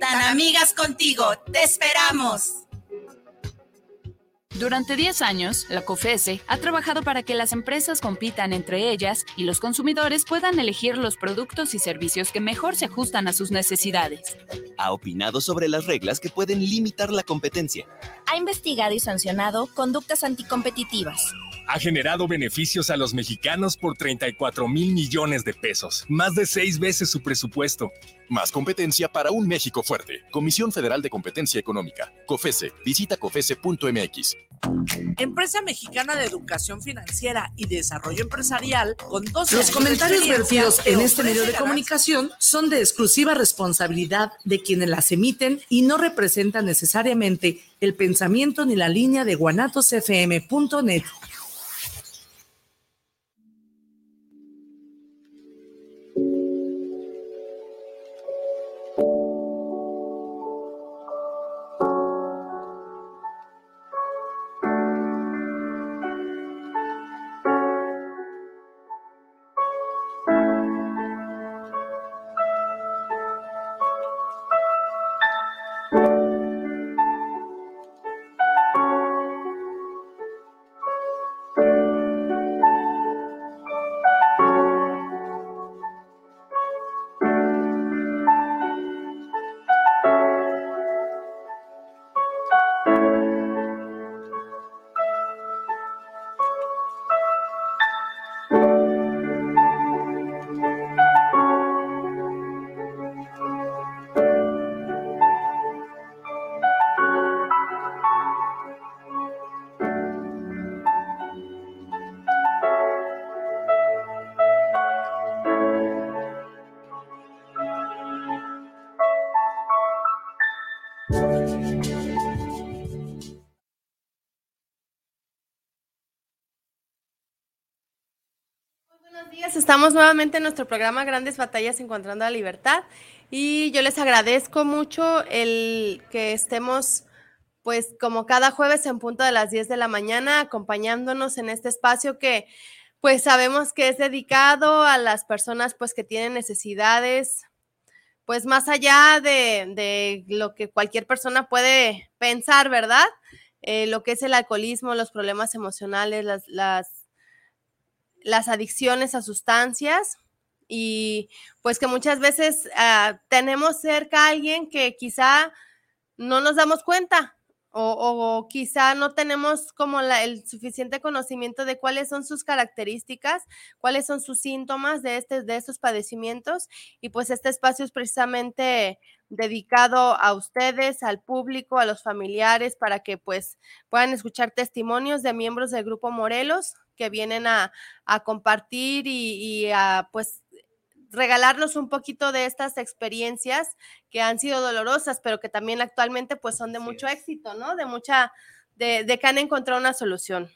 Tan amigas contigo, te esperamos. Durante 10 años, la COFESE ha trabajado para que las empresas compitan entre ellas y los consumidores puedan elegir los productos y servicios que mejor se ajustan a sus necesidades. Ha opinado sobre las reglas que pueden limitar la competencia. Ha investigado y sancionado conductas anticompetitivas. Ha generado beneficios a los mexicanos por 34 mil millones de pesos, más de seis veces su presupuesto. Más competencia para un México fuerte. Comisión Federal de Competencia Económica. COFESE. Visita COFESE.mx. Empresa Mexicana de Educación Financiera y Desarrollo Empresarial con dos Los comentarios vertidos en este medio de comunicación son de exclusiva responsabilidad de quienes las emiten y no representan necesariamente el pensamiento ni la línea de guanatosfm.net. Estamos nuevamente en nuestro programa Grandes Batallas Encontrando la Libertad y yo les agradezco mucho el que estemos pues como cada jueves en punto de las 10 de la mañana acompañándonos en este espacio que pues sabemos que es dedicado a las personas pues que tienen necesidades pues más allá de, lo que cualquier persona puede pensar, ¿verdad? Eh, lo que es el alcoholismo, los problemas emocionales, las, las las adicciones a sustancias y pues que muchas veces ah, tenemos cerca a alguien que quizá no nos damos cuenta o, quizá no tenemos como el suficiente conocimiento de cuáles son sus características, cuáles son sus síntomas de, este, de estos padecimientos y pues este espacio es precisamente dedicado a ustedes, al público, a los familiares, para que pues puedan escuchar testimonios de miembros del Grupo Morelos que vienen a, compartir y, a pues regalarnos un poquito de estas experiencias que han sido dolorosas, pero que también actualmente pues son de mucho éxito, ¿no? De mucha, de, de que han encontrado una solución.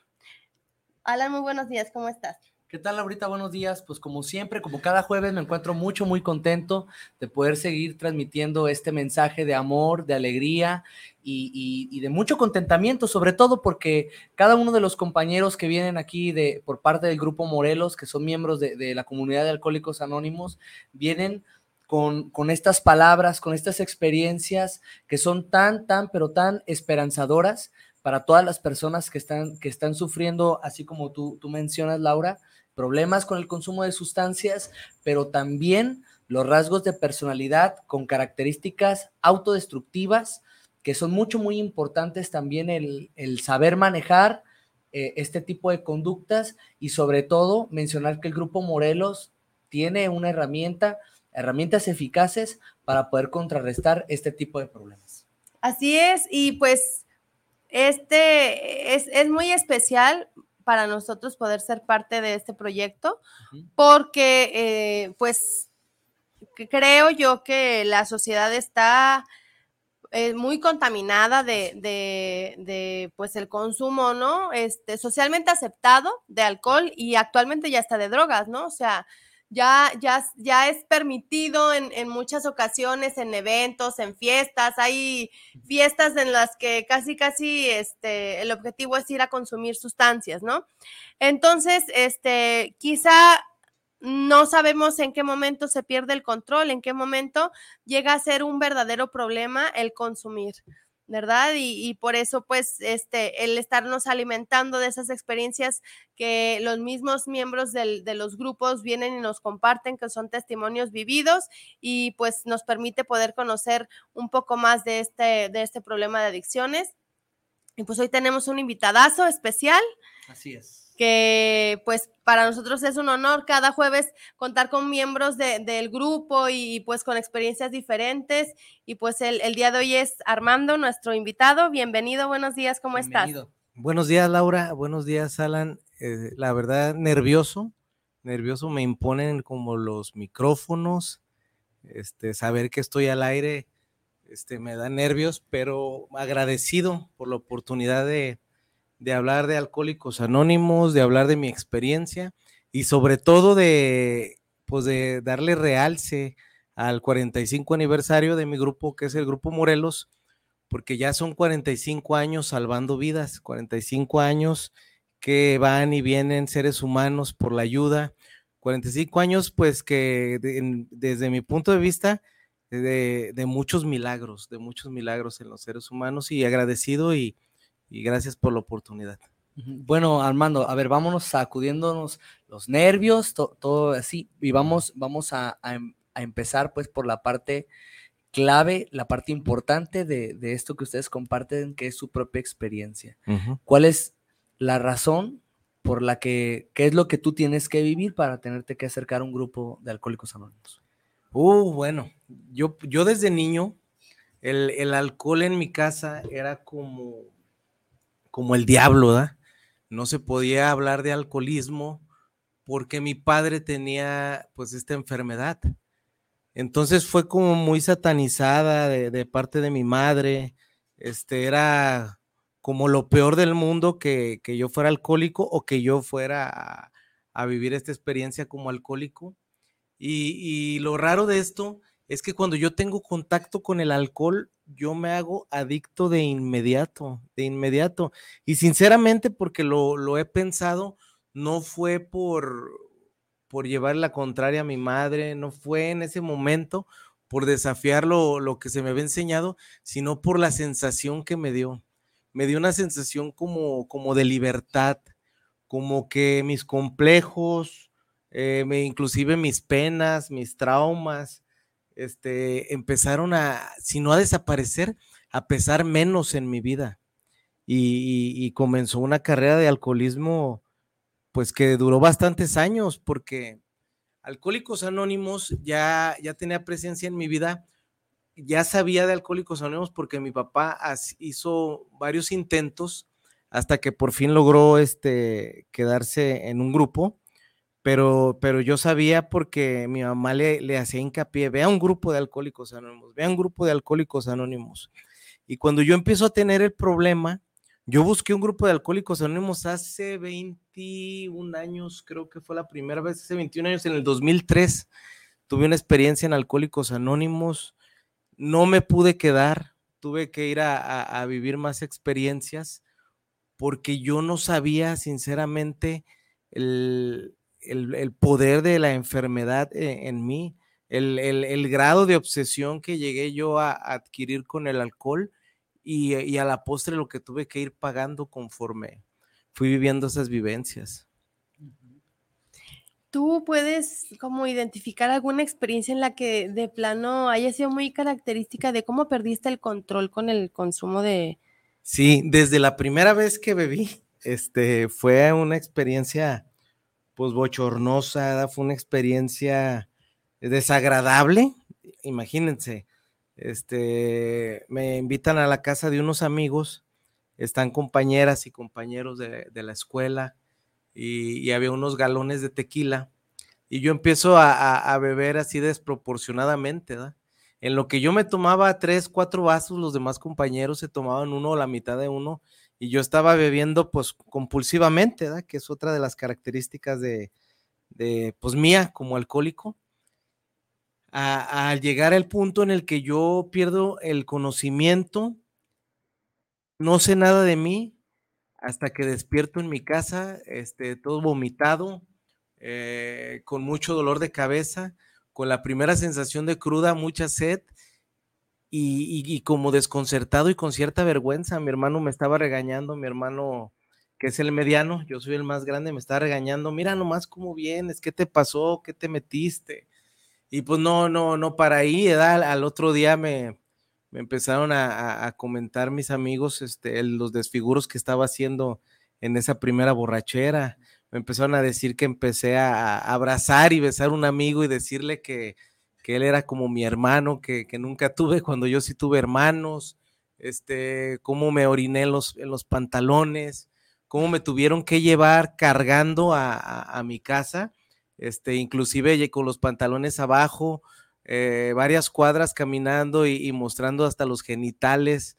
Alan, muy buenos días, ¿cómo estás? ¿Qué tal, Laurita? Buenos días. Pues como siempre, como cada jueves, me encuentro mucho, muy contento de poder seguir transmitiendo este mensaje de amor, de alegría y, de mucho contentamiento, sobre todo porque cada uno de los compañeros que vienen aquí de, por parte del Grupo Morelos, que son miembros de, la comunidad de Alcohólicos Anónimos, vienen con, estas palabras, con estas experiencias que son tan, tan, pero tan esperanzadoras para todas las personas que están, que están sufriendo, así como tú, tú mencionas, Laura, problemas con el consumo de sustancias, pero también los rasgos de personalidad con características autodestructivas, que son mucho, muy importantes también el, saber manejar eh, este tipo de conductas y sobre todo mencionar que el Grupo Morelos tiene una herramienta, herramientas eficaces para poder contrarrestar este tipo de problemas. Así es, y pues este es, es muy especial para nosotros poder ser parte de este proyecto, porque eh, pues creo yo que la sociedad está eh, muy contaminada de, de, pues el consumo, ¿no? Este, socialmente aceptado de alcohol y actualmente ya está de drogas, ¿no? O sea, ya, ya, ya es permitido en, en, muchas ocasiones, en eventos, en fiestas. Hay fiestas en las que casi, casi este, el objetivo es ir a consumir sustancias, ¿no? Entonces, este, quizá no sabemos en qué momento se pierde el control, en qué momento llega a ser un verdadero problema el consumir. ¿verdad? Y, por eso, pues, este, el estarnos alimentando de esas experiencias que los mismos miembros de los grupos vienen y nos comparten, que son testimonios vividos y pues nos permite poder conocer un poco más de este, de este problema de adicciones. Y pues hoy tenemos un invitadazo especial. Así es que pues para nosotros es un honor cada jueves contar con miembros del grupo y pues con experiencias diferentes. Y pues el, día de hoy es Armando, nuestro invitado. Bienvenido, buenos días, ¿cómo estás? Buenos días, Laura. Buenos días, Alan. Eh, la verdad, nervioso, nervioso. Me imponen como los micrófonos. Este, saber que estoy al aire, este, me da nervios, pero agradecido por la oportunidad de, de hablar de Alcohólicos Anónimos, de hablar de mi experiencia y sobre todo de, pues de darle realce al 45 aniversario de mi grupo, que es el Grupo Morelos, porque ya son 45 años salvando vidas, 45 años que van y vienen seres humanos por la ayuda, 45 años pues que desde mi punto de vista de, de, muchos milagros, de muchos milagros en los seres humanos y agradecido y, y gracias por la oportunidad. Bueno, Armando, a ver, vámonos sacudiéndonos los nervios, todo así, y vamos, vamos em, a, empezar pues por la parte clave, la parte importante de, esto que ustedes comparten, que es su propia experiencia. ¿Cuál es la razón por la que, qué es lo que tú tienes que vivir para tenerte que acercar a un grupo de alcohólicos anónimos? Uh, bueno, yo, yo desde niño, el, el alcohol en mi casa era como como el diablo, ¿da? No se podía hablar de alcoholismo porque mi padre tenía pues esta enfermedad. Entonces fue como muy satanizada de, parte de mi madre. Este era como lo peor del mundo que, yo fuera alcohólico o que yo fuera a, vivir esta experiencia como alcohólico. Y, lo raro de esto es que cuando yo tengo contacto con el alcohol, yo me hago adicto de inmediato, de inmediato. Y sinceramente, porque lo, he pensado, no fue por, por llevar la contraria a mi madre, no fue en ese momento por desafiar lo, lo, que se me había enseñado, sino por la sensación que me dio. Me dio una sensación como, como de libertad, como que mis complejos, eh, inclusive mis penas, mis traumas, este, empezaron a, si no a desaparecer, a pesar menos en mi vida. Y, comenzó una carrera de alcoholismo, pues que duró bastantes años, porque Alcohólicos Anónimos ya, ya tenía presencia en mi vida, ya sabía de Alcohólicos Anónimos porque mi papá hizo varios intentos hasta que por fin logró este, quedarse en un grupo pero, pero yo sabía porque mi mamá le, le hacía hincapié, vea un grupo de alcohólicos anónimos, vea un grupo de alcohólicos anónimos. Y cuando yo empiezo a tener el problema, yo busqué un grupo de alcohólicos anónimos hace 21 años, creo que fue la primera vez, hace 21 años, en el 2003, tuve una experiencia en alcohólicos anónimos, no me pude quedar, tuve que ir a, a vivir más experiencias porque yo no sabía sinceramente el, el, poder de la enfermedad e, en, mí, el, grado de obsesión que llegué yo a, adquirir con el alcohol y, a la postre lo que tuve que ir pagando conforme fui viviendo esas vivencias. ¿Tú puedes como identificar alguna experiencia en la que de plano haya sido muy característica de cómo perdiste el control con el consumo de... Sí, desde la primera vez que bebí, este, fue una experiencia pues bochornosa, fue una experiencia desagradable. Imagínense, este, me invitan a la casa de unos amigos, están compañeras y compañeros de, la escuela y, había unos galones de tequila y yo empiezo a, beber así desproporcionadamente, En lo que yo me tomaba tres, cuatro vasos, los demás compañeros se tomaban uno o la mitad de uno y yo estaba bebiendo pues compulsivamente, que es otra de las características de, de pues mía como alcohólico. Al llegar al punto en el que yo pierdo el conocimiento, no sé nada de mí hasta que despierto en mi casa, este, todo vomitado, eh, con mucho dolor de cabeza, con la primera sensación de cruda, mucha sed y, como desconcertado y con cierta vergüenza. Mi hermano me estaba regañando, mi hermano que es el mediano, yo soy el más grande, me estaba regañando, mira nomás cómo vienes, ¿qué te pasó? ¿Qué te metiste? Y pues no, no, no para ahí, al otro día me, me empezaron a, comentar mis amigos este, los desfiguros que estaba haciendo en esa primera borrachera. Me empezaron a decir que empecé a, abrazar y besar a un amigo y decirle que, él era como mi hermano, que, nunca tuve cuando yo sí tuve hermanos, este, cómo me oriné los, en los pantalones, cómo me tuvieron que llevar cargando a, mi casa, este, inclusive con los pantalones abajo, eh, varias cuadras caminando y, mostrando hasta los genitales,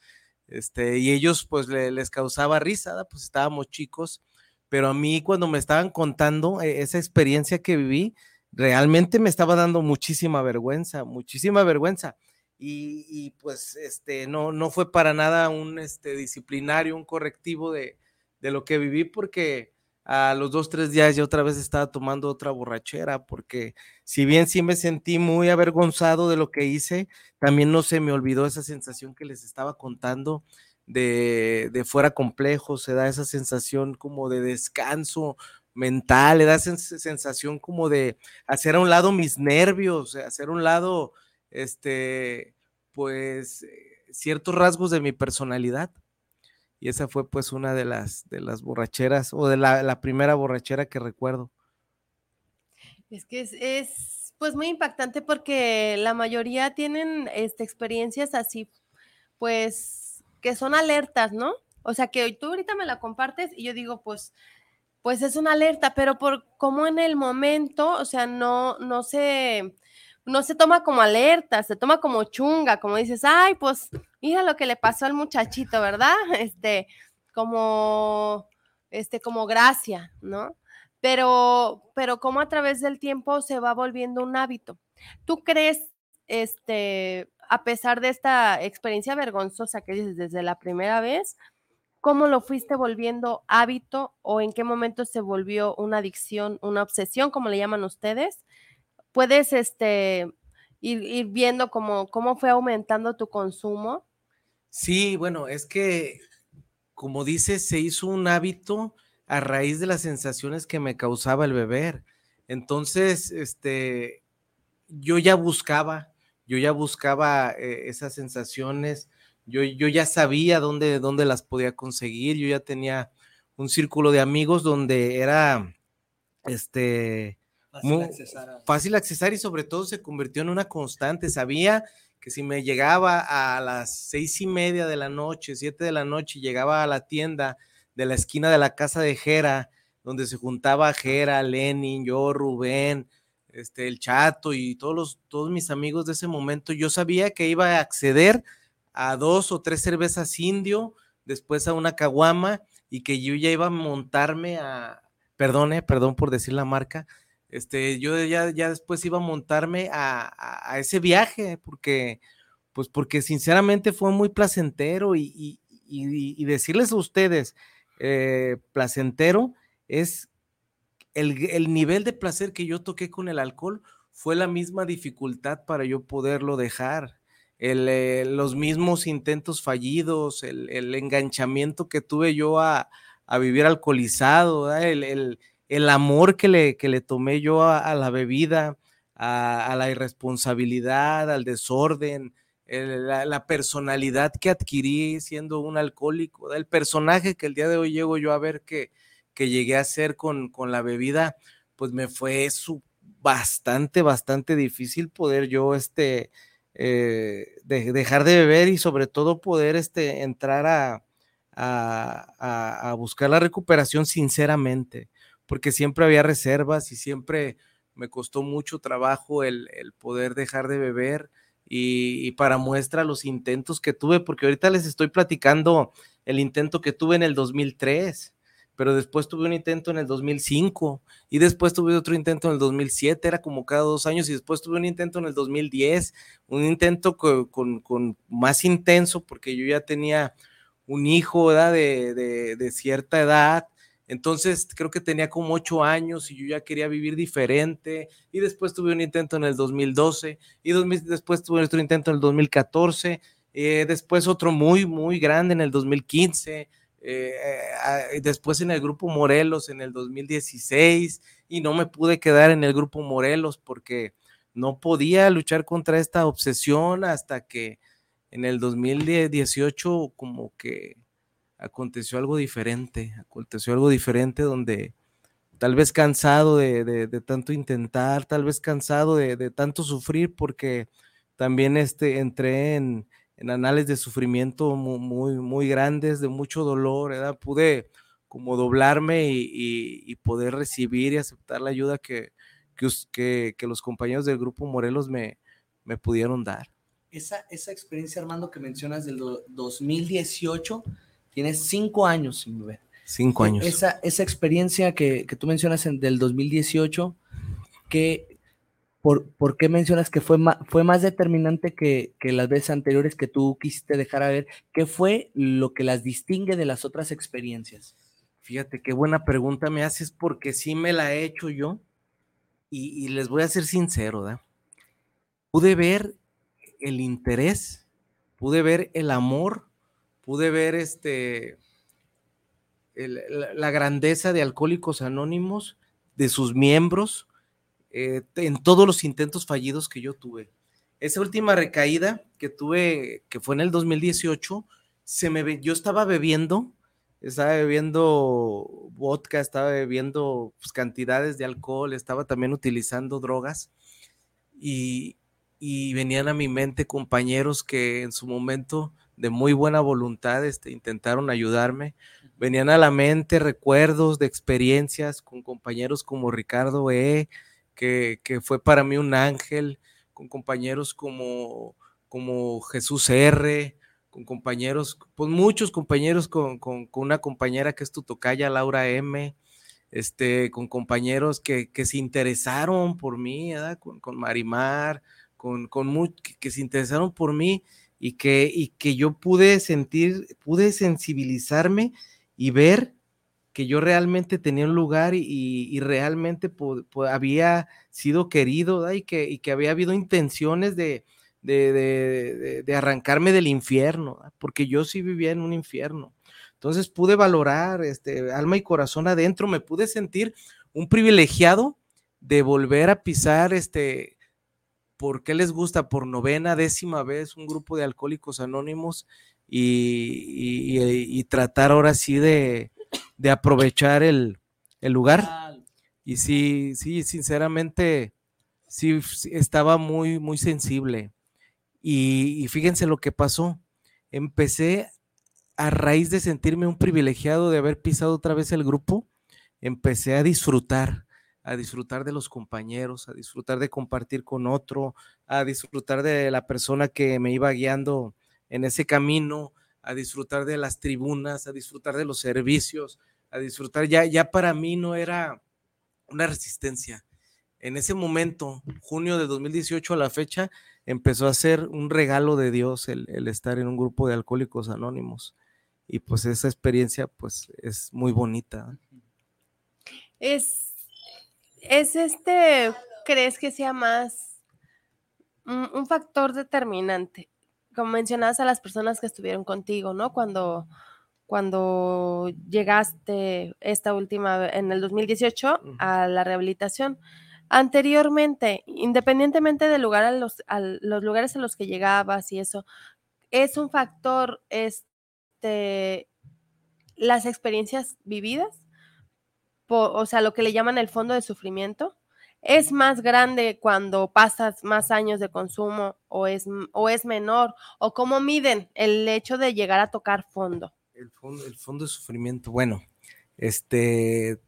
este, y ellos pues les causaba risa, pues estábamos chicos, pero a mí cuando me estaban contando eh, esa experiencia que viví, realmente me estaba dando muchísima vergüenza, muchísima vergüenza. Y, pues este, no, no fue para nada un este, disciplinario, un correctivo de, de lo que viví, porque a los dos, tres días yo otra vez estaba tomando otra borrachera, porque si bien sí me sentí muy avergonzado de lo que hice, también no se me olvidó esa sensación que les estaba contando de, de fuera complejo, se da esa sensación como de descanso mental, le da sensación como de hacer a un lado mis nervios, hacer a un lado, este, pues, eh, ciertos rasgos de mi personalidad y esa fue pues una de las, de las borracheras o de la, primera borrachera que recuerdo. Es que es, pues muy impactante porque la mayoría tienen este, experiencias así, pues que son alertas, ¿no? O sea que tú ahorita me la compartes y yo digo, pues, pues es una alerta, pero por como en el momento, o sea, no, no se, no se toma como alerta, se toma como chunga, como dices, ay, pues mira lo que le pasó al muchachito, ¿verdad? Este, como, este, como gracia, ¿no? Pero, pero como a través del tiempo se va volviendo un hábito. ¿Tú crees, este, a pesar de esta experiencia vergonzosa que dices desde la primera vez, cómo lo fuiste volviendo hábito o en qué momento se volvió una adicción, una obsesión, como le llaman ustedes? puedes este, ir, viendo cómo, cómo fue aumentando tu consumo. Sí, bueno, es que, como dices, se hizo un hábito a raíz de las sensaciones que me causaba el beber. Entonces, este, yo ya buscaba, yo ya buscaba eh, esas sensaciones, yo, yo ya sabía dónde, dónde las podía conseguir, yo ya tenía un círculo de amigos donde era, este, fácil accesar, y sobre todo se convirtió en una constante. Sabía que si me llegaba a las seis y media de la noche, siete de la noche, llegaba a la tienda de la esquina de la casa de Jera, donde se juntaba Jera, Lenin, yo, Rubén, este, el Chato y todos, los, todos mis amigos de ese momento, yo sabía que iba a acceder a dos o tres cervezas indio, después a una caguama y que yo ya iba a montarme a, perdone, perdón por decir la marca, este, yo ya, ya después iba a montarme a, ese viaje, porque, pues porque sinceramente fue muy placentero y, decirles a ustedes, eh, placentero es el, nivel de placer que yo toqué con el alcohol fue la misma dificultad para yo poderlo dejar. Eh, los mismos intentos fallidos, el, enganchamiento que tuve yo a, vivir alcoholizado, el, el amor que le, que le tomé yo a, la bebida, a, la irresponsabilidad, al desorden, la, personalidad que adquirí siendo un alcohólico, el personaje que el día de hoy llego yo a ver que, que llegué a ser con, con la bebida, pues me fue su, bastante, bastante difícil poder yo este, eh, dejar de beber y sobre todo poder este, entrar a, a, buscar la recuperación sinceramente porque siempre había reservas y siempre me costó mucho trabajo el, poder dejar de beber y, para muestra los intentos que tuve, porque ahorita les estoy platicando el intento que tuve en el 2003, pero después tuve un intento en el 2005 y después tuve otro intento en el 2007, era como cada dos años y después tuve un intento en el 2010, un intento con, más intenso porque yo ya tenía un hijo de, de cierta edad Entonces creo que tenía como ocho años y yo ya quería vivir diferente. Y después tuve un intento en el 2012 y después tuve otro intento en el 2014. Eh, después otro muy, muy grande en el 2015. Eh, eh, después en el grupo Morelos en el 2016 y no me pude quedar en el grupo Morelos porque no podía luchar contra esta obsesión hasta que en el 2018 como que aconteció algo diferente, aconteció algo diferente donde tal vez cansado de, tanto intentar, tal vez cansado de, tanto sufrir, porque también este, entré en, en anales de sufrimiento muy, muy, grandes, de mucho dolor, ¿verdad? pude como doblarme y, poder recibir y aceptar la ayuda que, que, que, los compañeros del grupo Morelos me, me pudieron dar. Esa, esa experiencia, Armando, que mencionas del 2018, Tienes cinco años sin beber. Cinco e, años. Esa, esa experiencia que, que tú mencionas en, del 2018, que, por, por, qué mencionas que fue, más, fue más determinante que, que, las veces anteriores que tú quisiste dejar a ver? ¿Qué fue lo que las distingue de las otras experiencias? Fíjate, qué buena pregunta me haces porque sí me la he hecho yo y, y les voy a ser sincero, ¿da? Pude ver el interés, pude ver el amor pude ver este, la, grandeza de Alcohólicos Anónimos, de sus miembros, eh, en todos los intentos fallidos que yo tuve. Esa última recaída que tuve, que fue en el 2018, se me, yo estaba bebiendo, estaba bebiendo vodka, estaba bebiendo pues, cantidades de alcohol, estaba también utilizando drogas y, y venían a mi mente compañeros que en su momento de muy buena voluntad este, intentaron ayudarme. Venían a la mente recuerdos de experiencias con compañeros como Ricardo E., que, fue para mí un ángel, con compañeros como, como Jesús R., con compañeros, pues muchos compañeros, con, una compañera que es tu tocaya, Laura M., este, con compañeros que, se interesaron por mí, Con, Marimar, con, con que se interesaron por mí y que, y que yo pude sentir, pude sensibilizarme y ver que yo realmente tenía un lugar y, realmente había sido querido y que, había habido intenciones de, arrancarme del infierno, porque yo sí vivía en un infierno. Entonces pude valorar este, alma y corazón adentro, me pude sentir un privilegiado de volver a pisar este, ¿Por les gusta? Por novena, décima vez un grupo de alcohólicos anónimos y, tratar ahora sí de, aprovechar el, lugar. Y sí, sí, sinceramente, sí, estaba muy, muy sensible. Y, y fíjense lo que pasó. Empecé a raíz de sentirme un privilegiado de haber pisado otra vez el grupo, empecé a disfrutar a disfrutar de los compañeros, a disfrutar de compartir con otro, a disfrutar de la persona que me iba guiando en ese camino, a disfrutar de las tribunas, a disfrutar de los servicios, a disfrutar, ya, ya para mí no era una resistencia. En ese momento, junio de 2018 a la fecha, empezó a ser un regalo de Dios el, estar en un grupo de alcohólicos anónimos. Y pues esa experiencia pues es muy bonita. Es es este, crees que sea más un, factor determinante? Como mencionabas a las personas que estuvieron contigo, ¿no? Cuando, cuando llegaste esta última, en el 2018, a la rehabilitación. Anteriormente, independientemente del lugar a los, a los lugares a los que llegabas y eso, es un factor, este, las experiencias vividas o sea, lo que le llaman el fondo de sufrimiento, es más grande cuando pasas más años de consumo o es, o es menor? ¿O cómo miden el hecho de llegar a tocar fondo? El fondo, el fondo de sufrimiento, bueno, este,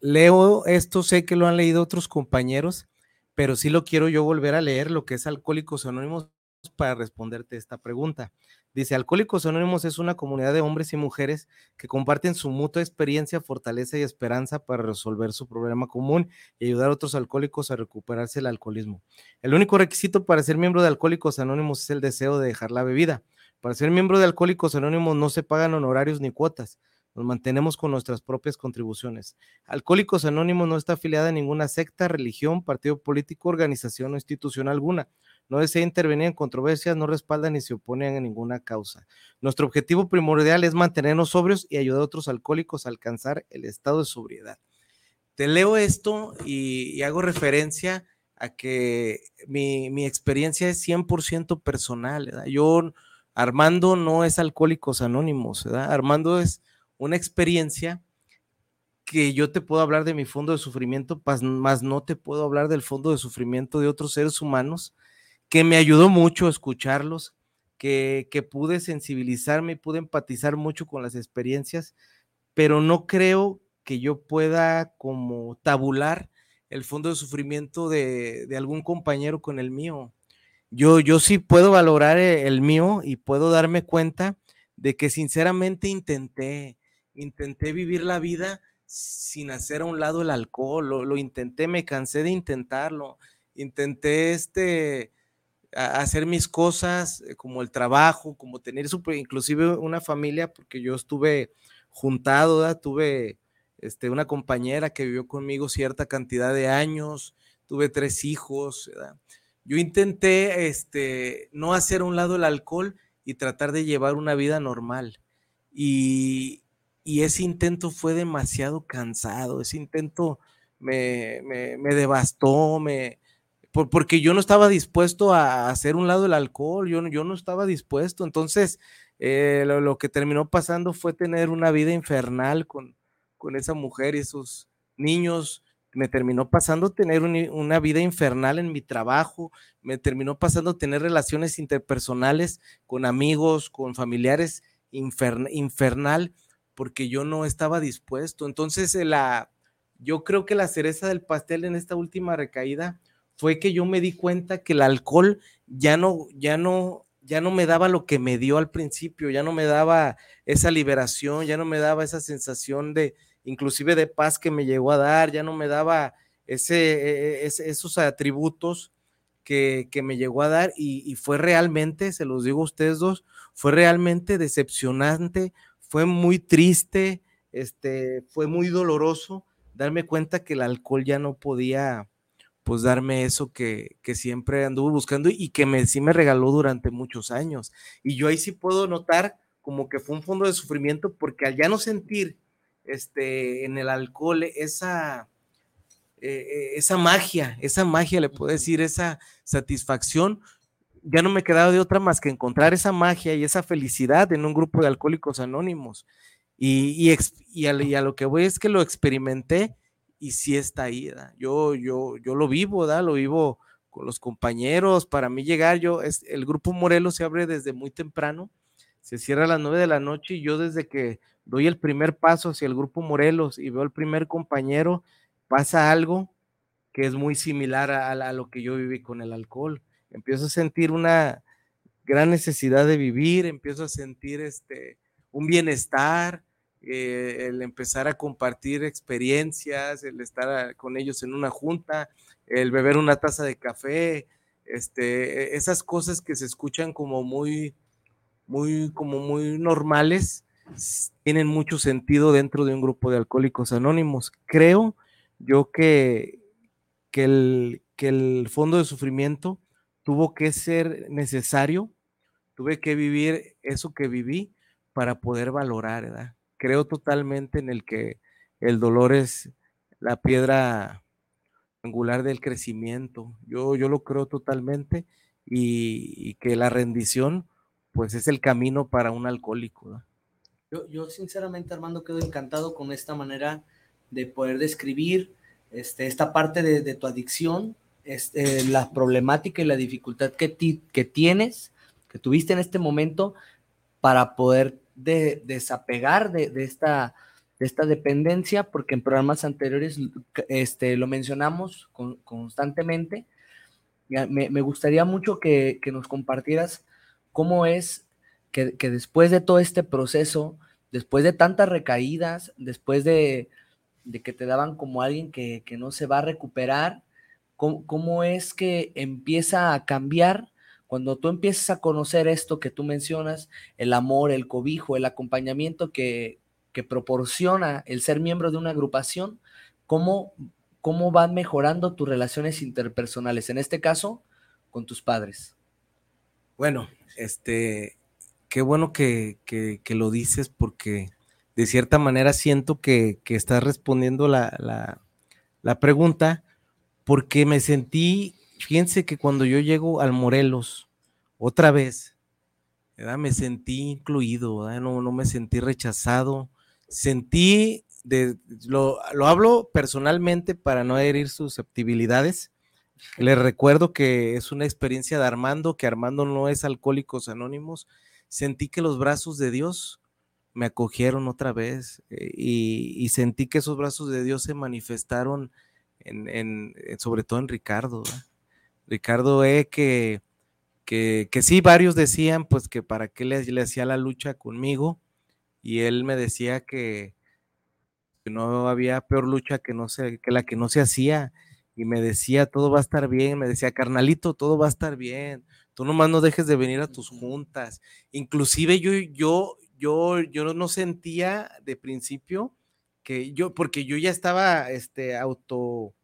leo esto, sé que lo han leído otros compañeros, pero sí lo quiero yo volver a leer, lo que es Alcohólicos Anónimos, para responderte esta pregunta. Dice, Alcohólicos Anónimos es una comunidad de hombres y mujeres que comparten su mutua experiencia, fortaleza y esperanza para resolver su problema común y ayudar a otros alcohólicos a recuperarse del alcoholismo. El único requisito para ser miembro de Alcohólicos Anónimos es el deseo de dejar la bebida. Para ser miembro de Alcohólicos Anónimos no se pagan honorarios ni cuotas. nos mantenemos con nuestras propias contribuciones. Alcohólicos Anónimos no está afiliada a ninguna secta, religión, partido político, organización o institución alguna. No desea intervenir en controversias, no respalda ni se opone a ninguna causa. Nuestro objetivo primordial es mantenernos sobrios y ayudar a otros alcohólicos a alcanzar el estado de sobriedad. Te leo esto y, hago referencia a que mi, experiencia es 100% personal. Yo, Armando no es Alcohólicos Anónimos, Armando es una experiencia que yo te puedo hablar de mi fondo de sufrimiento, más no te puedo hablar del fondo de sufrimiento de otros seres humanos, que me ayudó mucho escucharlos, que, que pude sensibilizarme y pude empatizar mucho con las experiencias, pero no creo que yo pueda como tabular el fondo de sufrimiento de, de algún compañero con el mío. Yo, yo sí puedo valorar e, el mío y puedo darme cuenta de que sinceramente intenté, intenté vivir la vida sin hacer a un lado el alcohol, lo, intenté, me cansé de intentarlo, intenté este, hacer mis cosas eh, como el trabajo, como tener super, inclusive una familia, porque yo estuve juntado, tuve este, una compañera que vivió conmigo cierta cantidad de años, tuve tres hijos. Yo intenté este, no hacer a un lado el alcohol y tratar de llevar una vida normal. Y, ese intento fue demasiado cansado, ese intento me, me, devastó, me, porque yo no estaba dispuesto a hacer un lado el alcohol, yo, yo no estaba dispuesto. Entonces, eh, lo, que terminó pasando fue tener una vida infernal con, con esa mujer y esos niños. Me terminó pasando tener una vida infernal en mi trabajo, me terminó pasando tener relaciones interpersonales con amigos, con familiares infernal porque yo no estaba dispuesto. Entonces, eh, la, yo creo que la cereza del pastel en esta última recaída fue que yo me di cuenta que el alcohol ya no, ya no, ya no me daba lo que me dio al principio, ya no me daba esa liberación, ya no me daba esa sensación de, inclusive de paz que me llegó a dar, ya no me daba ese, e, e, esos atributos que, me llegó a dar y, y, fue realmente, se los digo a ustedes dos, fue realmente decepcionante, fue muy triste, este, fue muy doloroso darme cuenta que el alcohol ya no podía, pues, darme eso que, que siempre anduve buscando y que me, sí me regaló durante muchos años. Y yo ahí sí puedo notar como que fue un fondo de sufrimiento porque al ya no sentir este, en el alcohol esa, eh, esa magia, esa magia, le puedo decir, esa satisfacción, ya no me quedaba de otra más que encontrar esa magia y esa felicidad en un grupo de alcohólicos anónimos. Y, y, a, lo que voy es que lo experimenté y sí está ahí, Yo, yo, yo lo vivo, ¿da? Lo vivo con los compañeros. Para mí llegar, yo, es, el grupo Morelos se abre desde muy temprano, se cierra a las nueve de la noche y yo desde que doy el primer paso hacia el grupo Morelos y veo al primer compañero, pasa algo que es muy similar a lo que yo viví con el alcohol empiezo a sentir una gran necesidad de vivir, empiezo a sentir este, un bienestar, eh, el empezar a compartir experiencias, el estar con ellos en una junta, el beber una taza de café, este, esas cosas que se escuchan como muy, muy, como muy normales, tienen mucho sentido dentro de un grupo de alcohólicos anónimos. Creo yo que, que, el, que el fondo de sufrimiento tuvo que ser necesario, tuve que vivir eso que viví para poder valorar, ¿verdad? Creo totalmente en el que el dolor es la piedra angular del crecimiento. Yo, yo lo creo totalmente y, que la rendición, pues es el camino para un alcohólico. Yo, yo, sinceramente, Armando, quedo encantado con esta manera de poder describir este, esta parte de, de tu adicción, este, la problemática y la dificultad que, que tienes, que tuviste en este momento para poder desapegar de, esta, de esta dependencia, porque en programas anteriores este, lo mencionamos constantemente. Me, me, gustaría mucho que, nos compartieras cómo es que, después de todo este proceso, después de tantas recaídas, después de, que te daban como alguien que, que no se va a recuperar, ¿Cómo, es que empieza a cambiar cuando tú empiezas a conocer esto que tú mencionas, el amor, el cobijo, el acompañamiento que, que proporciona el ser miembro de una agrupación, cómo, cómo van mejorando tus relaciones interpersonales, en este caso, con tus padres. Bueno, este, qué bueno que, lo dices porque de cierta manera siento que, estás respondiendo la, la, pregunta porque me sentí, fíjense que cuando yo llego al Morelos, otra vez, me sentí incluido, No, no me sentí rechazado, sentí, de, lo, lo, hablo personalmente para no herir susceptibilidades. Les recuerdo que es una experiencia de Armando, que Armando no es Alcohólicos Anónimos. Sentí que los brazos de Dios me acogieron otra vez eh, y, sentí que esos brazos de Dios se manifestaron sobre todo en Ricardo. Ricardo E. Que, que, que, sí, varios decían pues que para qué le, le hacía la lucha conmigo, y él me decía que, no había peor lucha que, no se, que la que no se hacía y me decía todo va a estar bien, me decía carnalito, todo va a estar bien, tú nomás no dejes de venir a tus juntas. Inclusive yo, yo, yo, yo no sentía de principio que yo, porque yo ya estaba este, auto,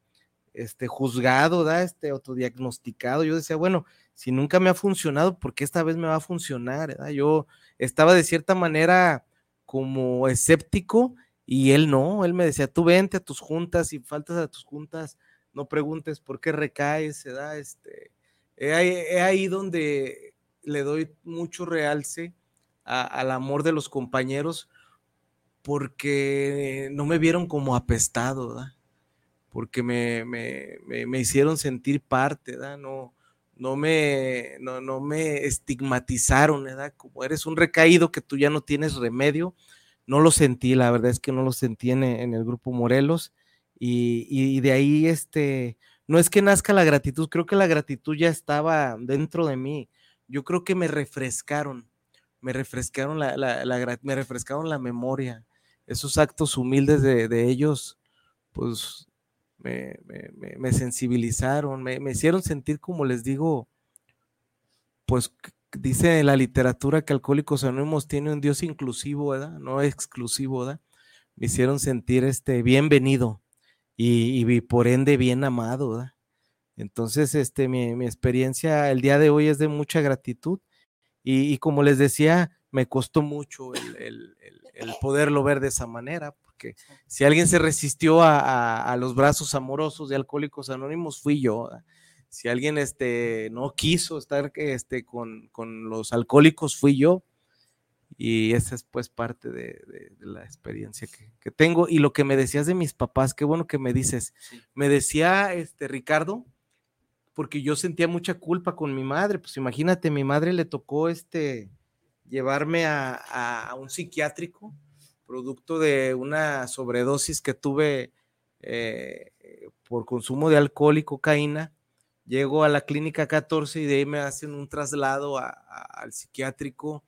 este, juzgado, ¿da? este, autodiagnosticado, yo decía, bueno, si nunca me ha funcionado, ¿por qué esta vez me va a funcionar? Yo estaba de cierta manera como escéptico y él no, él me decía, tú vente a tus juntas y faltas a tus juntas, no preguntes por qué recaes, da este, he ahí, donde le doy mucho realce al amor de los compañeros porque no me vieron como apestado, porque me, me, hicieron sentir parte, no, no, me, no, no me estigmatizaron, ¿verdad? como eres un recaído que tú ya no tienes remedio, no lo sentí, la verdad es que no lo sentí en, el grupo Morelos y, de ahí este, no es que nazca la gratitud, creo que la gratitud ya estaba dentro de mí, yo creo que me refrescaron, me refrescaron la, me refrescaron la memoria, esos actos humildes de, de ellos, pues me, sensibilizaron, me, hicieron sentir, como les digo, pues dice la literatura que Alcohólicos Anónimos tiene un Dios inclusivo. No exclusivo. Me hicieron sentir este bienvenido y, por ende bien amado. Entonces, este, mi, experiencia el día de hoy es de mucha gratitud y, como les decía, me costó mucho el, el poderlo ver de esa manera, que si alguien se resistió a, los brazos amorosos de Alcohólicos Anónimos, fui yo. Si alguien este, no quiso estar este, con, los alcohólicos, fui yo. Y esa es pues parte de, la experiencia que, tengo. Y lo que me decías de mis papás, qué bueno que me dices. Me decía este Ricardo, porque yo sentía mucha culpa con mi madre. Pues imagínate, mi madre le tocó este llevarme a un psiquiátrico producto de una sobredosis que tuve eh, por consumo de alcohol y cocaína. Llego a la clínica 14 y de ahí me hacen un traslado al psiquiátrico.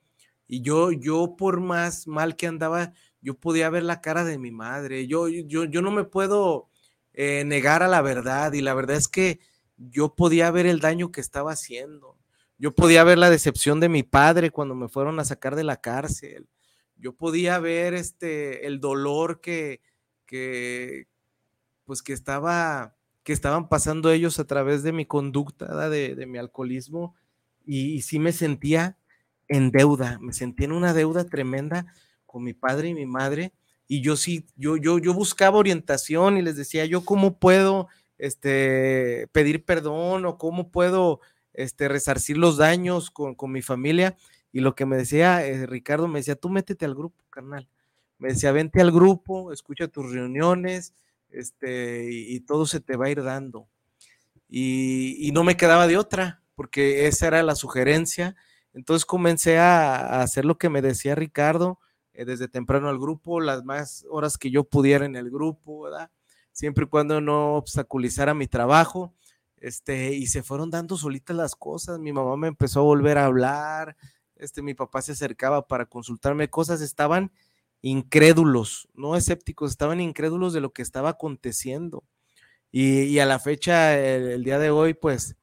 Y yo, yo por más mal que andaba, yo podía ver la cara de mi madre. Yo, yo, yo no me puedo eh, negar a la verdad y la verdad es que yo podía ver el daño que estaba haciendo. Yo podía ver la decepción de mi padre cuando me fueron a sacar de la cárcel yo podía ver este, el dolor que, que, pues que estaba, que estaban pasando ellos a través de mi conducta, de, mi alcoholismo, y, sí me sentía en deuda, me sentía en una deuda tremenda con mi padre y mi madre, y yo sí, yo, yo, yo buscaba orientación y les decía, yo cómo puedo este, pedir perdón o cómo puedo este, resarcir los daños con, con mi familia, y lo que me decía eh, Ricardo, me decía, tú métete al grupo, carnal. Me decía, vente al grupo, escucha tus reuniones, este, y, todo se te va a ir dando. Y, no me quedaba de otra, porque esa era la sugerencia. Entonces comencé a, hacer lo que me decía Ricardo, eh, desde temprano al grupo, las más horas que yo pudiera en el grupo, ¿verdad? Siempre y cuando no obstaculizara mi trabajo. Este, y se fueron dando solitas las cosas. Mi mamá me empezó a volver a hablar, este, mi papá se acercaba para consultarme cosas, estaban incrédulos, no escépticos, estaban incrédulos de lo que estaba aconteciendo. Y, a la fecha, el, día de hoy, pues,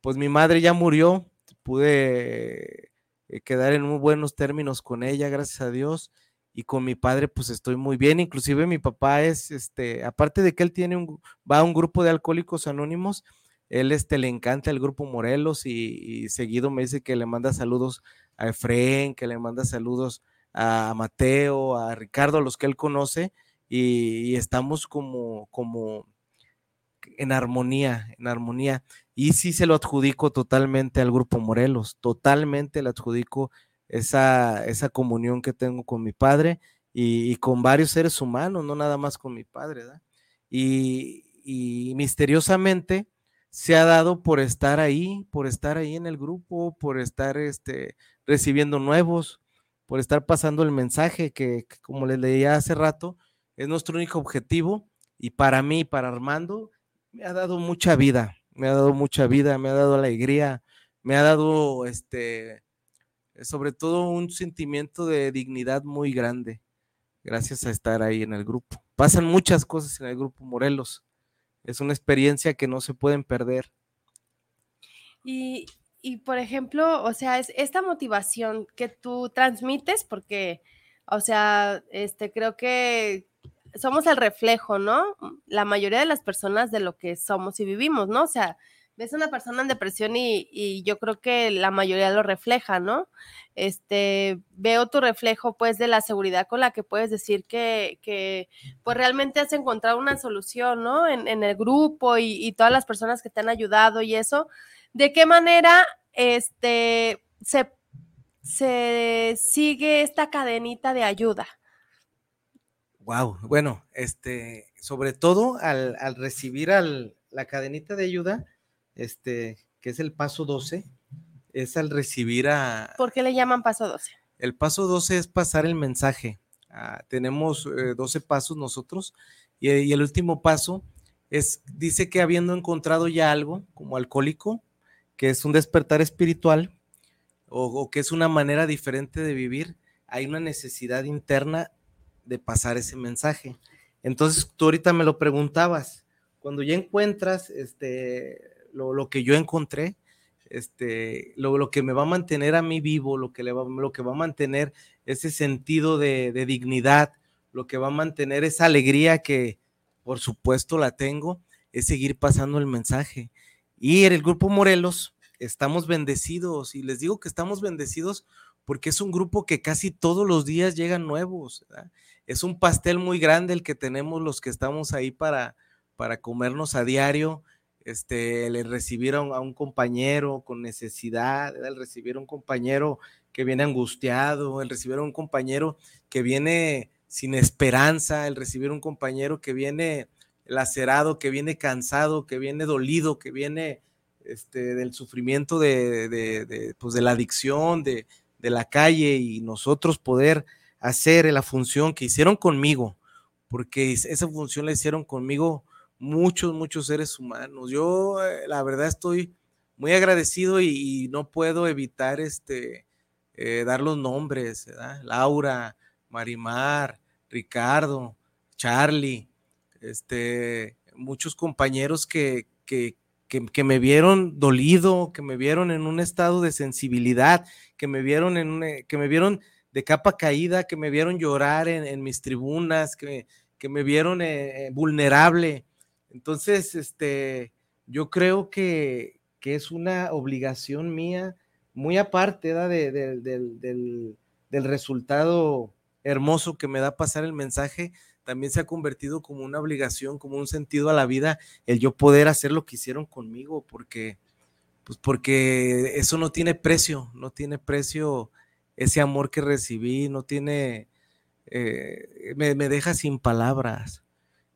pues mi madre ya murió, pude eh, quedar en muy buenos términos con ella, gracias a Dios. y con mi padre pues estoy muy bien, inclusive mi papá es, este, aparte de que él tiene un, va a un grupo de alcohólicos anónimos, él este, le encanta el grupo Morelos y, seguido me dice que le manda saludos a Efraín, que le manda saludos a Mateo, a Ricardo, a los que él conoce, y, estamos como, como en armonía, en armonía. Y sí se lo adjudico totalmente al grupo Morelos, totalmente le adjudico esa, esa comunión que tengo con mi padre y, con varios seres humanos, no nada más con mi padre, ¿verdad? Y, y misteriosamente se ha dado por estar ahí, por estar ahí en el grupo, por estar este, recibiendo nuevos, por estar pasando el mensaje que, como les leía hace rato, es nuestro único objetivo y para mí, para Armando, me ha dado mucha vida, me ha dado mucha vida, me ha dado alegría, me ha dado este, sobre todo un sentimiento de dignidad muy grande, gracias a estar ahí en el grupo. Pasan muchas cosas en el grupo Morelos es una experiencia que no se pueden perder. Y, por ejemplo, o sea, es esta motivación que tú transmites, porque, o sea, este, creo que somos el reflejo, ¿no? La mayoría de las personas de lo que somos y vivimos, ¿no? O sea, ves una persona en depresión y, yo creo que la mayoría lo refleja, ¿no? Este, veo tu reflejo pues de la seguridad con la que puedes decir que, que pues realmente has encontrado una solución, ¿no? En, el grupo y, todas las personas que te han ayudado y eso. ¿De qué manera este, se, se sigue esta cadenita de ayuda? Wow, bueno, este, sobre todo al, al recibir al, la cadenita de ayuda, este, que es el paso 12, es al recibir a... ¿Por qué le llaman paso 12? El paso 12 es pasar el mensaje. Ah, tenemos 12 eh, pasos nosotros y, el último paso es, dice que habiendo encontrado ya algo como alcohólico, que es un despertar espiritual o, que es una manera diferente de vivir, hay una necesidad interna de pasar ese mensaje. Entonces, tú ahorita me lo preguntabas, cuando ya encuentras este, lo, que yo encontré, este, lo, que me va a mantener a mí vivo, lo que, va, lo que va a mantener ese sentido de, dignidad, lo que va a mantener esa alegría que por supuesto la tengo, es seguir pasando el mensaje. Y en el grupo Morelos estamos bendecidos y les digo que estamos bendecidos porque es un grupo que casi todos los días llegan nuevos. Es un pastel muy grande el que tenemos los que estamos ahí para, para comernos a diario este, el recibir a un, compañero con necesidad, el recibir a un compañero que viene angustiado, el recibir a un compañero que viene sin esperanza, el recibir a un compañero que viene lacerado, que viene cansado, que viene dolido, que viene este, del sufrimiento de, de, pues de la adicción, de, de la calle y nosotros poder hacer la función que hicieron conmigo, porque esa función la hicieron conmigo muchos, muchos seres humanos. Yo, eh, la verdad, estoy muy agradecido y, no puedo evitar este, eh, dar los nombres, Laura, Marimar, Ricardo, Charlie, este, muchos compañeros que, que, que, me vieron dolido, que me vieron en un estado de sensibilidad, que me vieron en eh, que me vieron de capa caída, que me vieron llorar en, mis tribunas, que, que me vieron vulnerable, entonces, este, yo creo que, es una obligación mía, muy aparte del, resultado hermoso que me da pasar el mensaje, también se ha convertido como una obligación, como un sentido a la vida, el yo poder hacer lo que hicieron conmigo, porque, pues porque eso no tiene precio, no tiene precio ese amor que recibí, no tiene, eh, me, me deja sin palabras.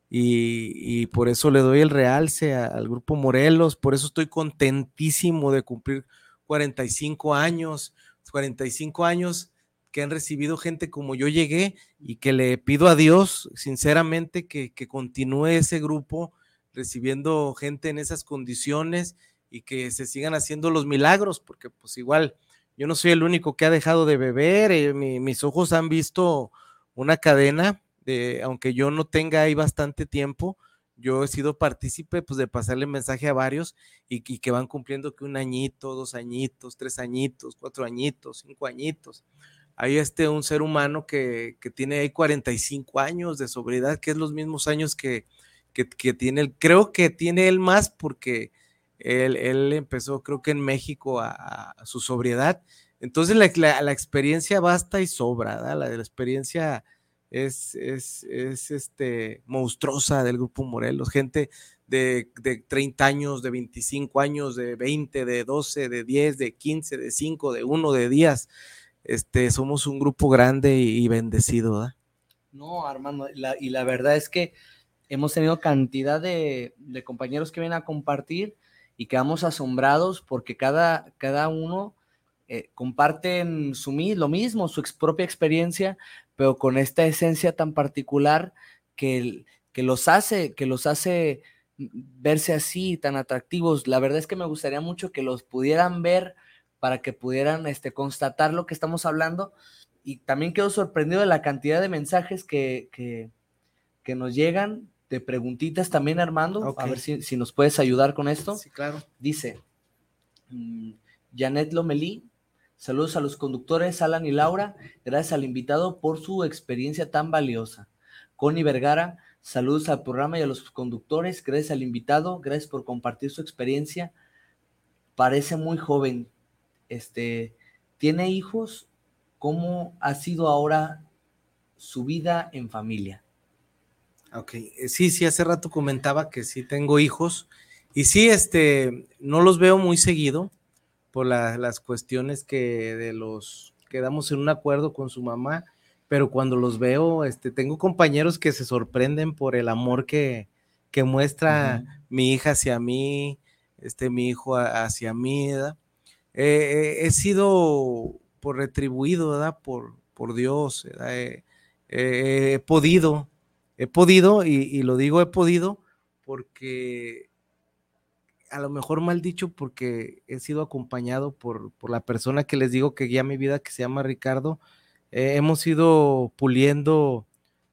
Y, por eso le doy el realce al grupo Morelos, por eso estoy contentísimo de cumplir 45 años, 45 años que han recibido gente como yo llegué y que le pido a Dios sinceramente que, que continúe ese grupo recibiendo gente en esas condiciones y que se sigan haciendo los milagros, porque pues igual yo no soy el único que ha dejado de beber, eh, mis ojos han visto una cadena aunque yo no tenga ahí bastante tiempo, yo he sido partícipe pues, de pasarle mensaje a varios y, que van cumpliendo que un añito, dos añitos, tres añitos, cuatro añitos, cinco añitos. Hay este un ser humano que, que tiene ahí 45 años de sobriedad, que es los mismos años que, que, tiene él. Creo que tiene él más porque él, él empezó, creo que en México, a, su sobriedad. Entonces la, la, experiencia basta y sobra, ¿da? La, la experiencia es, es, es, este, monstruosa del Grupo Morelos, gente de, de 30 años, de 25 años, de 20, de 12, de 10, de 15, de 5, de 1, de 10 este, somos un grupo grande y, bendecido, ¿verdad? No, Armando, y la verdad es que hemos tenido cantidad de, compañeros que vienen a compartir y quedamos asombrados porque cada, cada uno eh, comparten su, lo mismo, su propia experiencia, pero con esta esencia tan particular que, que, los hace, que los hace verse así, tan atractivos. La verdad es que me gustaría mucho que los pudieran ver para que pudieran este, constatar lo que estamos hablando. Y también quedo sorprendido de la cantidad de mensajes que, que, nos llegan, de preguntitas también, Armando. A ver si, nos puedes ayudar con esto. Sí, claro. Dice, mm, Janet Lomelí, saludos a los conductores Alan y Laura, gracias al invitado por su experiencia tan valiosa. Connie Vergara, saludos al programa y a los conductores, gracias al invitado, gracias por compartir su experiencia. Parece muy joven, este, tiene hijos, ¿cómo ha sido ahora su vida en familia? Ok, eh, sí, sí, hace rato comentaba que sí tengo hijos y sí, este, no los veo muy seguido por las cuestiones que de los quedamos en un acuerdo con su mamá, pero cuando los veo, este, tengo compañeros que se sorprenden por el amor que, que muestra mi hija hacia mí, este, mi hijo hacia mí, ¿verdad? he sido por retribuido, ¿verdad? Por, por Dios, he podido, he podido, y, lo digo he podido porque a lo mejor mal dicho porque he sido acompañado por, por la persona que les digo que guía mi vida, que se llama Ricardo. hemos ido puliendo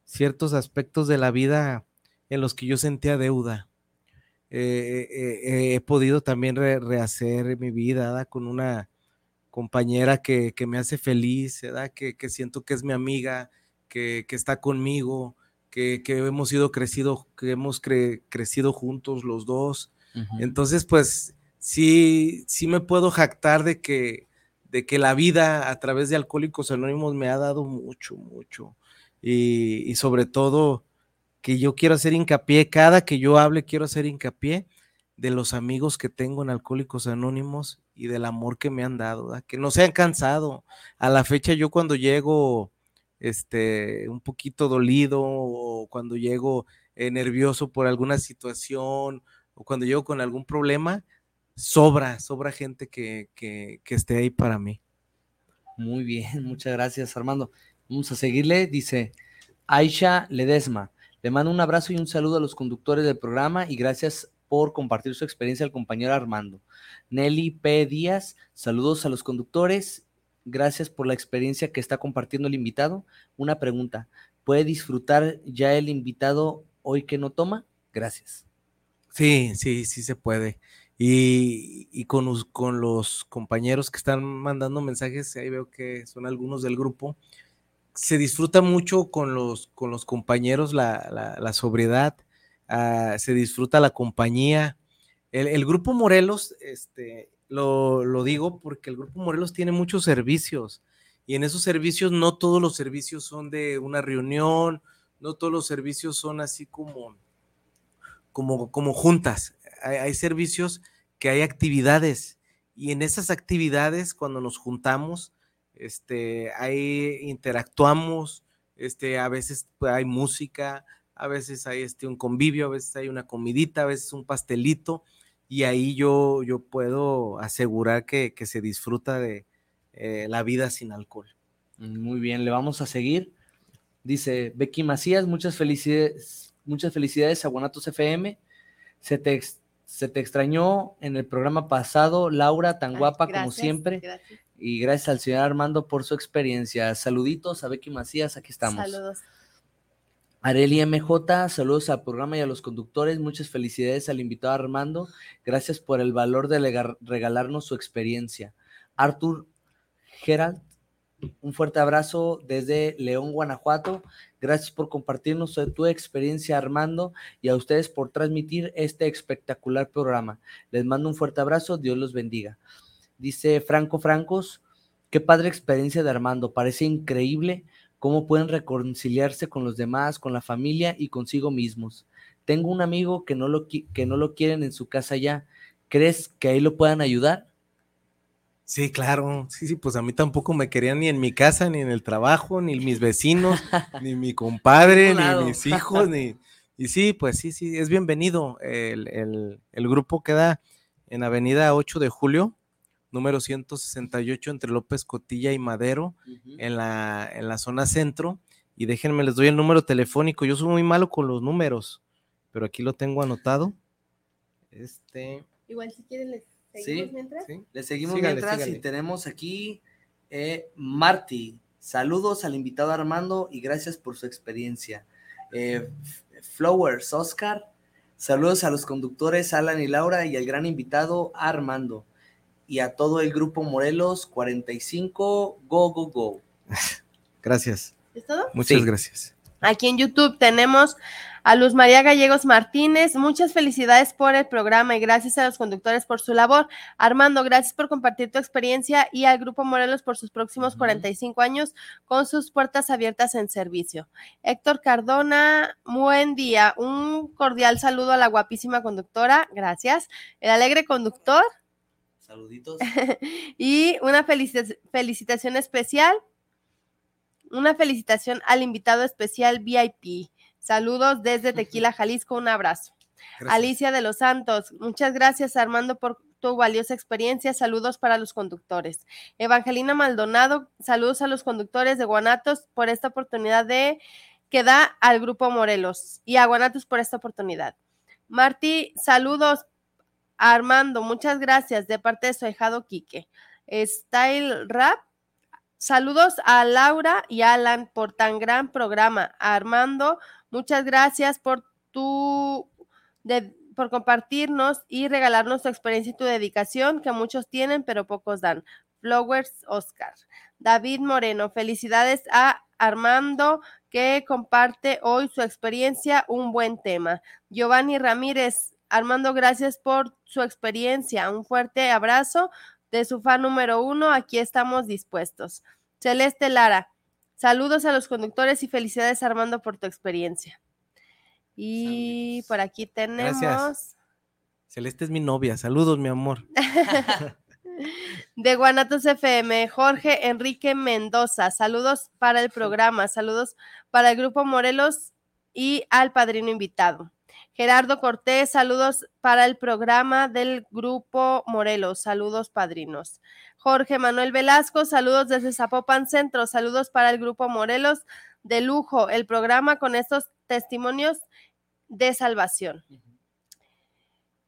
ciertos aspectos de la vida en los que yo sentía deuda. Eh, eh, he podido también rehacer mi vida con una compañera que, me hace feliz, Que, siento que es mi amiga, que, está conmigo, que, hemos ido crecido, que hemos crecido juntos los dos. Entonces, pues sí, sí me puedo jactar de que, de que la vida a través de Alcohólicos Anónimos me ha dado mucho, mucho. y sobre todo, que yo quiero hacer hincapié, cada que yo hable quiero hacer hincapié de los amigos que tengo en Alcohólicos Anónimos y del amor que me han dado, que no se han cansado. A la fecha yo cuando llego este, un poquito dolido o cuando llego eh, nervioso por alguna situación o cuando llego con algún problema, sobra, sobra gente que, que, que esté ahí para mí. Muy bien, muchas gracias Armando. Vamos a seguirle, dice Aisha Ledesma. Le mando un abrazo y un saludo a los conductores del programa y gracias por compartir su experiencia al compañero Armando. Nelly P. Díaz, saludos a los conductores. Gracias por la experiencia que está compartiendo el invitado. Una pregunta, ¿puede disfrutar ya el invitado hoy que no toma? Gracias. Sí, sí, sí se puede. Y, con, con, los compañeros que están mandando mensajes, ahí veo que son algunos del grupo, se disfruta mucho con los, con los compañeros la, sobriedad, ah, se disfruta la compañía. El, Grupo Morelos, este, lo, lo, digo porque el Grupo Morelos tiene muchos servicios y en esos servicios no todos los servicios son de una reunión, no todos los servicios son así como, como, como juntas. Hay, hay servicios que hay actividades y en esas actividades cuando nos juntamos, este, ahí interactuamos, este, a veces pues, hay música, a veces hay este, un convivio, a veces hay una comidita, a veces un pastelito, y ahí yo, yo puedo asegurar que, se disfruta de eh, la vida sin alcohol. Muy bien, le vamos a seguir. Dice Becky Macías, muchas felicidades, muchas felicidades a Guanatos FM. Se te, se te extrañó en el programa pasado, Laura, tan guapa como siempre. Gracias y gracias al señor Armando por su experiencia. Saluditos a Becky Macías, aquí estamos. Saludos. Areli MJ, saludos al programa y a los conductores. Muchas felicidades al invitado Armando. Gracias por el valor de regalarnos su experiencia. Arthur Gerald, Un fuerte abrazo desde León, Guanajuato. Gracias por compartirnos tu experiencia, Armando, y a ustedes por transmitir este espectacular programa. Les mando un fuerte abrazo. Dios los bendiga. Dice Franco Francos, qué padre experiencia de Armando. Parece increíble cómo pueden reconciliarse con los demás, con la familia y consigo mismos. Tengo un amigo que no lo, que no lo quieren en su casa ya. ¿Crees que ahí lo puedan ayudar? Sí, claro, sí, sí, pues a mí tampoco me querían ni en mi casa, ni en el trabajo, ni mis vecinos, ni mi compadre, ni mis hijos, ni... Y sí, pues sí, sí, es bienvenido. El, grupo queda en Avenida 8 de Julio, número 168, entre López Cotilla y Madero, en, la, en la zona centro. Y déjenme, les doy el número telefónico. Yo soy muy malo con los números, pero aquí lo tengo anotado. Este. Igual si quieren les ¿Seguimos mientras? Le seguimos mientras y tenemos aquí eh, Marty. Saludos al invitado Armando y gracias por su experiencia. Eh, Flowers, Oscar. Saludos a los conductores Alan y Laura y al gran invitado Armando. Y a todo el grupo Morelos 45, go, go, go. Gracias. ¿Es todo? Muchas gracias. Aquí en YouTube tenemos a Luz María Gallegos Martínez, muchas felicidades por el programa y gracias a los conductores por su labor. Armando, gracias por compartir tu experiencia y al Grupo Morelos por sus próximos 45 años con sus puertas abiertas en servicio. Héctor Cardona, buen día. Un cordial saludo a la guapísima conductora, gracias. El alegre conductor. Saluditos. y una felicitación especial. Una felicitación al invitado especial VIP. Saludos desde Tequila, Jalisco, un abrazo. Alicia de los Santos, muchas gracias Armando por tu valiosa experiencia. Saludos para los conductores. Evangelina Maldonado, saludos a los conductores de Guanatos por esta oportunidad de que da al Grupo Morelos y a Guanatos por esta oportunidad. Marti, saludos Armando, muchas gracias de parte de su dejado Quique. Style Rap, saludos a Laura y Alan por tan gran programa. Armando, Muchas gracias por tu por compartirnos y regalarnos tu experiencia y tu dedicación que muchos tienen pero pocos dan. Flowers Oscar. David Moreno, felicidades a Armando que comparte hoy su experiencia, un buen tema. Giovanni Ramírez, Armando, gracias por su experiencia. Un fuerte abrazo de su fan número uno. Aquí estamos dispuestos. Celeste Lara, Saludos a los conductores y felicidades Armando por tu experiencia. Y por aquí tenemos. Celeste es mi novia. Saludos, mi amor. de Guanatos FM, Jorge Enrique Mendoza. Saludos para el programa. Saludos para el Grupo Morelos y al padrino invitado. Gerardo Cortés, saludos para el programa del Grupo Morelos. Saludos, padrinos. Jorge Manuel Velasco, saludos desde Zapopan Centro, saludos para el Grupo Morelos de lujo, el programa con estos testimonios de salvación.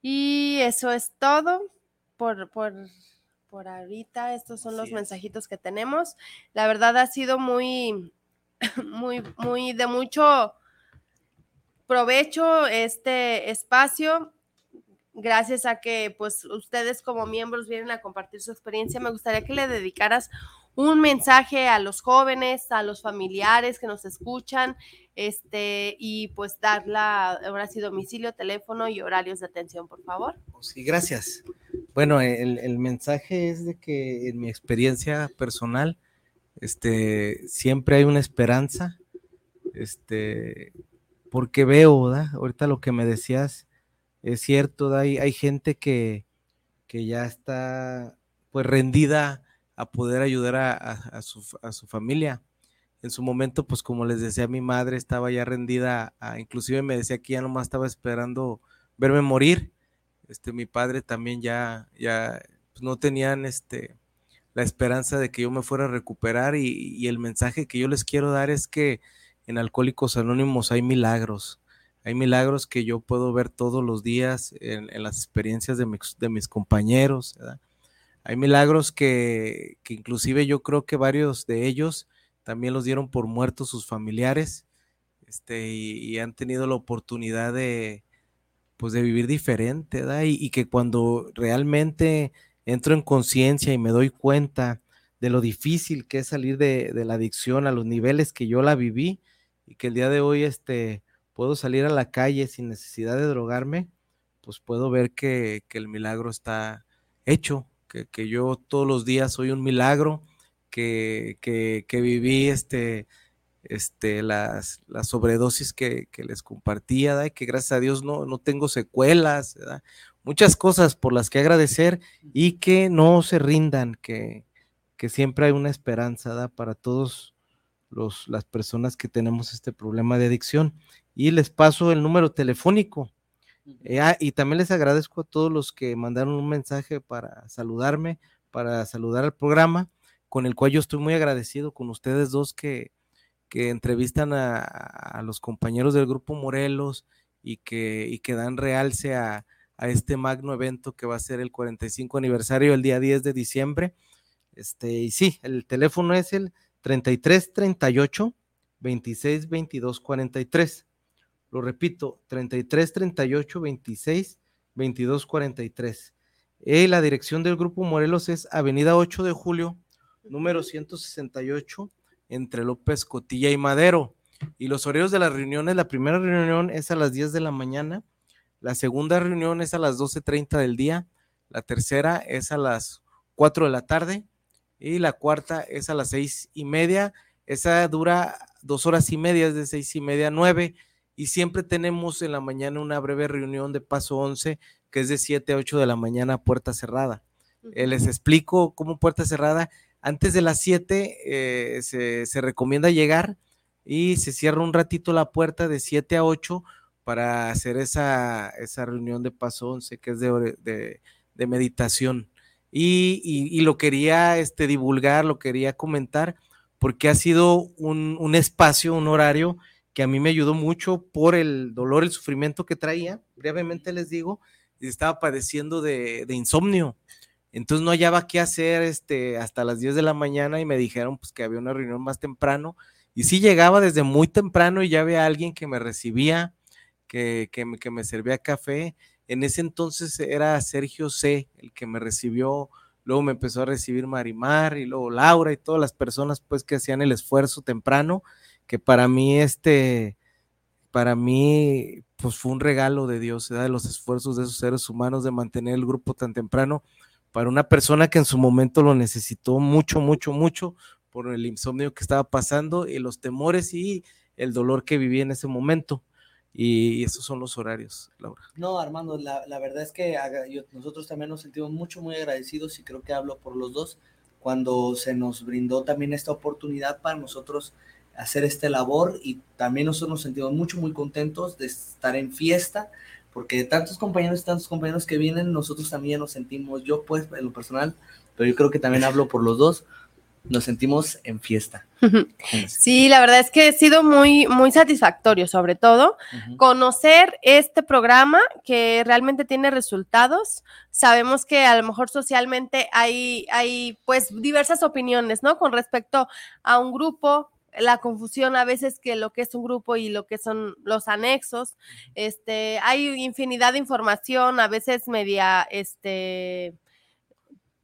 Y eso es todo por, por, por ahorita. Estos son los mensajitos que tenemos. La verdad ha sido muy, muy, muy de mucho provecho este espacio gracias a que pues ustedes como miembros vienen a compartir su experiencia, me gustaría que le dedicaras un mensaje a los jóvenes, a los familiares que nos escuchan, este, y pues dar la, ahora sí, domicilio, teléfono y horarios de atención, por favor. Sí, gracias. Bueno, el, el mensaje es de que en mi experiencia personal, este, siempre hay una esperanza, este, porque veo, ¿verdad? Ahorita lo que me decías, es cierto, hay, hay gente que, que, ya está pues rendida a poder ayudar a, su, a, su, familia. En su momento, pues como les decía, mi madre estaba ya rendida, a, inclusive me decía que ya nomás estaba esperando verme morir. Este, mi padre también ya, ya pues, no tenían este, la esperanza de que yo me fuera a recuperar y, y el mensaje que yo les quiero dar es que en Alcohólicos Anónimos hay milagros hay milagros que yo puedo ver todos los días en, las experiencias de, mis compañeros. Hay milagros que, inclusive yo creo que varios de ellos también los dieron por muertos sus familiares este, y, han tenido la oportunidad de, pues, de vivir diferente, y, que cuando realmente entro en conciencia y me doy cuenta de lo difícil que es salir de, la adicción a los niveles que yo la viví y que el día de hoy este, puedo salir a la calle sin necesidad de drogarme, pues puedo ver que, el milagro está hecho, que, yo todos los días soy un milagro, que, que viví este, este, las, las sobredosis que, les compartía, que gracias a Dios no, no tengo secuelas, muchas cosas por las que agradecer y que no se rindan, que, que siempre hay una esperanza para todos los, las personas que tenemos este problema de adicción. Y les paso el número telefónico. Eh, ah, y también les agradezco a todos los que mandaron un mensaje para saludarme, para saludar al programa, con el cual yo estoy muy agradecido con ustedes dos que, que entrevistan a, los compañeros del Grupo Morelos y que, y que dan realce a, a, este magno evento que va a ser el 45 aniversario el día 10 de diciembre. Este, y sí, el teléfono es el 33 38 26 22 43. Lo repito, 33 38 26 22 43. Y la dirección del Grupo Morelos es Avenida 8 de Julio, número 168 entre López Cotilla y Madero. Y los horarios de las reuniones, la primera reunión es a las 10 de la mañana, la segunda reunión es a las 12.30 del día, la tercera es a las 4 de la tarde y la cuarta es a las seis y media. Esa dura dos horas y media, es de seis y media a nueve. Y siempre tenemos en la mañana una breve reunión de paso 11, que es de 7 a 8 de la mañana, puerta cerrada. Eh, les explico cómo puerta cerrada antes de las 7 eh, se, recomienda llegar y se cierra un ratito la puerta de 7 a 8 para hacer esa, esa reunión de paso 11 que es de, de, meditación. Y, lo quería este, divulgar, lo quería comentar, porque ha sido un, un, espacio, un horario que a mí me ayudó mucho por el dolor, el sufrimiento que traía. Brevemente les digo, estaba padeciendo de, de insomnio. Entonces no hallaba qué hacer este, hasta las 10 de la mañana y me dijeron pues que había una reunión más temprano. Y sí llegaba desde muy temprano y ya había alguien que me recibía, que, que, me, que me servía café. En ese entonces era Sergio C. el que me recibió. Luego me empezó a recibir Marimar y luego Laura y todas las personas pues que hacían el esfuerzo temprano, que para mí este, para mí pues fue un regalo de Dios, de los esfuerzos de esos seres humanos de mantener el grupo tan temprano para una persona que en su momento lo necesitó mucho, mucho, mucho por el insomnio que estaba pasando y los temores y el dolor que vivía en ese momento. Y esos son los horarios, Laura. No, Armando, la, verdad es que nosotros también nos sentimos mucho, muy agradecidos y creo que hablo por los dos cuando se nos brindó también esta oportunidad para nosotros hacer esta labor y también nosotros nos sentimos mucho, muy contentos de estar en fiesta, porque tantos compañeros, tantos compañeros que vienen, nosotros también nos sentimos, yo pues en lo personal, pero yo creo que también hablo por los dos, nos sentimos en fiesta. Sí, la verdad es que ha sido muy, muy satisfactorio, sobre todo, conocer este programa que realmente tiene resultados. Sabemos que a lo mejor socialmente hay, hay pues diversas opiniones, ¿no? Con respecto a un grupo, la confusión a veces que lo que es un grupo y lo que son los anexos. Este, hay infinidad de información, a veces media este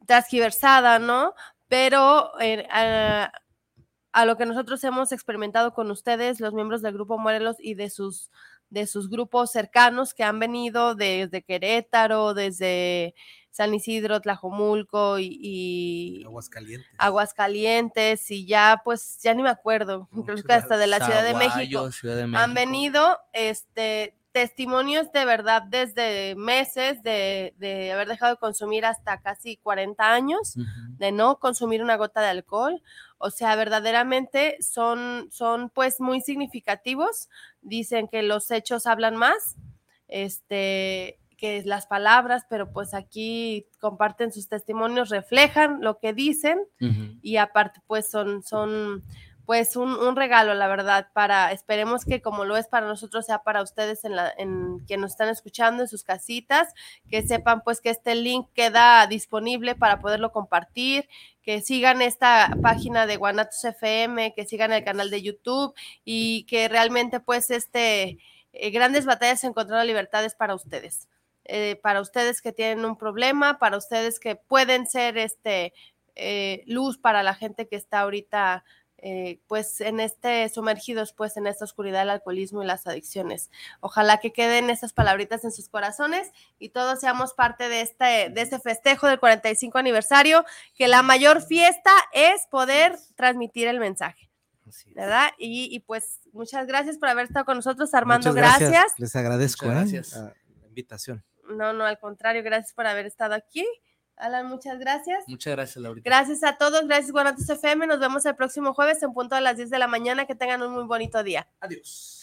transgiversada, ¿no? Pero eh, a, a, lo que nosotros hemos experimentado con ustedes, los miembros del grupo Morelos y de sus de sus grupos cercanos que han venido desde Querétaro, desde San Isidro, Tlajomulco y, Aguascalientes. Aguascalientes y ya pues ya ni me acuerdo, creo que hasta de la Ciudad de, México, han venido este testimonios de verdad desde meses de, de, haber dejado de consumir hasta casi 40 años, de no consumir una gota de alcohol. O sea, verdaderamente son, son pues muy significativos. Dicen que los hechos hablan más. Este, que las palabras, pero pues aquí comparten sus testimonios, reflejan lo que dicen y aparte pues son, son pues un, regalo, la verdad, para, esperemos que como lo es para nosotros, sea para ustedes en, la, en que nos están escuchando en sus casitas, que sepan pues que este link queda disponible para poderlo compartir, que sigan esta página de Guanatos FM, que sigan el canal de YouTube y que realmente pues este... Eh, grandes batallas encontrando libertades para ustedes. Eh, para ustedes que tienen un problema, para ustedes que pueden ser este, eh, luz para la gente que está ahorita eh, pues en este sumergidos pues en esta oscuridad del alcoholismo y las adicciones. Ojalá que queden esas palabritas en sus corazones y todos seamos parte de este, de este festejo del 45 aniversario, que la mayor fiesta es poder transmitir el mensaje. ¿Verdad? Y, pues muchas gracias por haber estado con nosotros, Armando. Gracias. Les agradezco ¿eh? gracias. la invitación. No, no, al contrario, gracias por haber estado aquí. Alan, muchas gracias. Muchas gracias, Laurita. Gracias a todos, gracias Guanatos FM. Nos vemos el próximo jueves en punto a las 10 de la mañana. Que tengan un muy bonito día. Adiós.